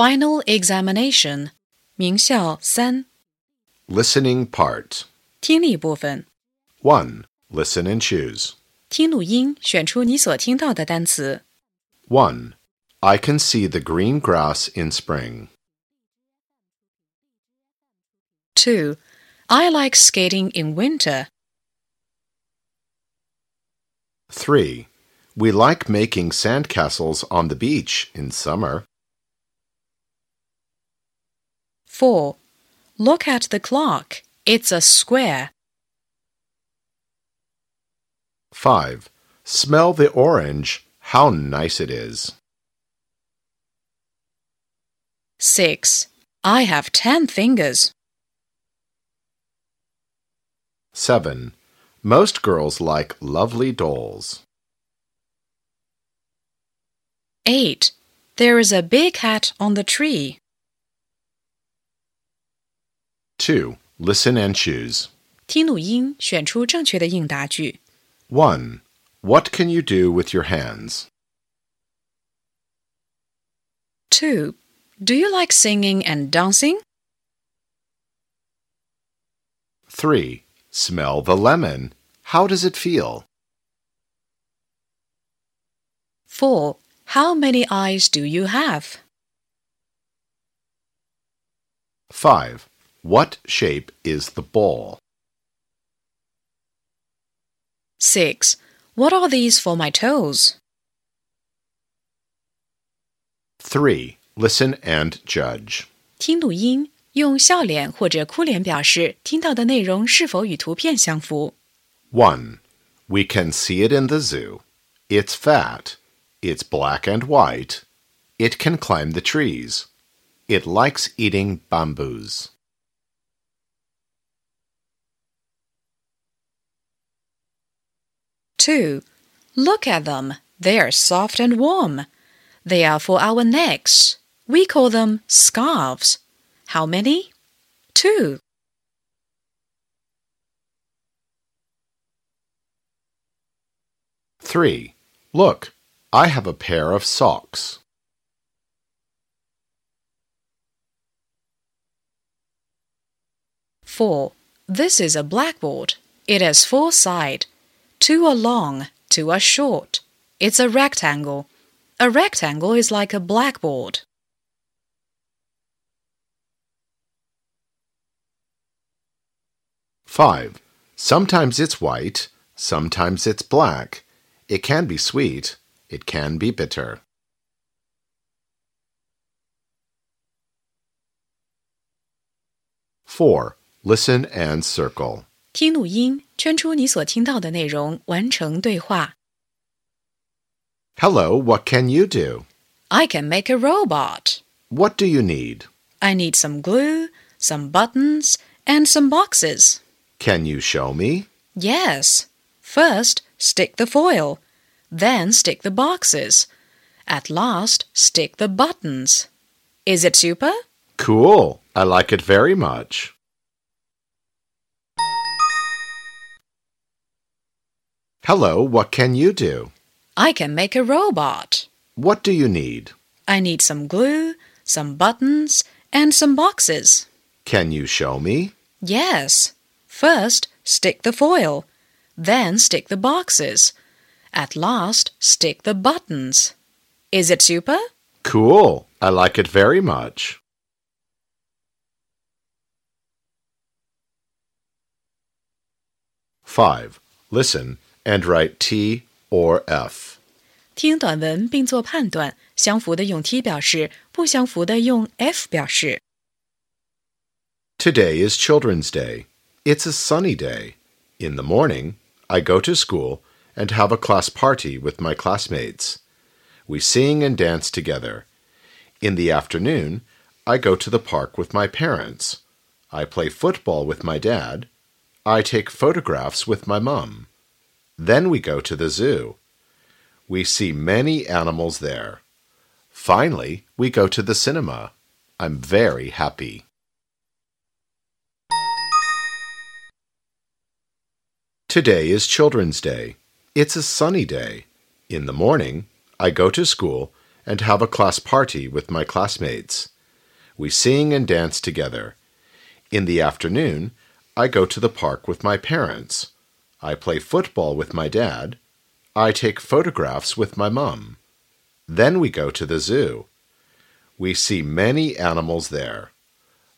Final examination，名校三 Listening part. 听力部分， 1. Listen and choose. 听录音，选出你所听到的单词。 1. I can see the green grass in spring. 2. I like skating in winter. 3. We like making sandcastles on the beach in summer. 4. Look at the clock. It's a square. 5. Smell the orange. How nice it is. 6. I have ten fingers. 7. Most girls like lovely dolls. 8. There is a big hat on the tree. 2. Listen and choose. 听录音，选出正确的应答句。 1. What can you do with your hands? 2. Do you like singing and dancing? 3. Smell the lemon. How does it feel? 4. How many eyes do you have? 5. What shape is the ball? 6. What are these for my toes? 3. Listen and judge. 听录音，用笑脸或者哭脸表示听到的内容是否与图片相符。 1. We can see it in the zoo. It's fat. It's black and white. It can climb the trees. It likes eating bamboos. 2. Look at them. They are soft and warm. They are for our necks. We call them scarves. How many? 2. 3. Look, I have a pair of socks. 4. This is a blackboard. It has four sides. Two are long, two are short. It's a rectangle. A rectangle is like a blackboard. 5. Sometimes it's white, sometimes it's black. It can be sweet, it can be bitter. 4. Listen and circle. 听录音，圈出你所听到的内容，完成对话。 Hello, what can you do? I can make a robot. What do you need? I need some glue, some buttons, and some boxes. Can you show me? Yes. First, stick the foil. Then stick the boxes. At last, stick the buttons. Is it super? Cool. I like it very much. Hello, what can you do? I can make a robot. What do you need? I need some glue, some buttons, and some boxes. Can you show me? Yes. First, stick the foil. Then stick the boxes. At last, stick the buttons. Is it super? Cool. I like it very much. Five. Listen and write T or F. 听短文并做判断，相符的用 T 表示，不相符的用 F 表示。 Today is Children's Day. It's a sunny day. In the morning, I go to school and have a class party with my classmates. We sing and dance together. In the afternoon, I go to the park with my parents. I play football with my dad. I take photographs with my mum. Then we go to the zoo. We see many animals there. Finally, we go to the cinema. I'm very happy. Today is Children's Day. It's a sunny day. In the morning, I go to school and have a class party with my classmates. We sing and dance together. In the afternoon, I go to the park with my parents. I play football with my dad. I take photographs with my mum. Then we go to the zoo. We see many animals there.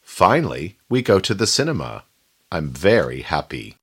Finally, we go to the cinema. I'm very happy.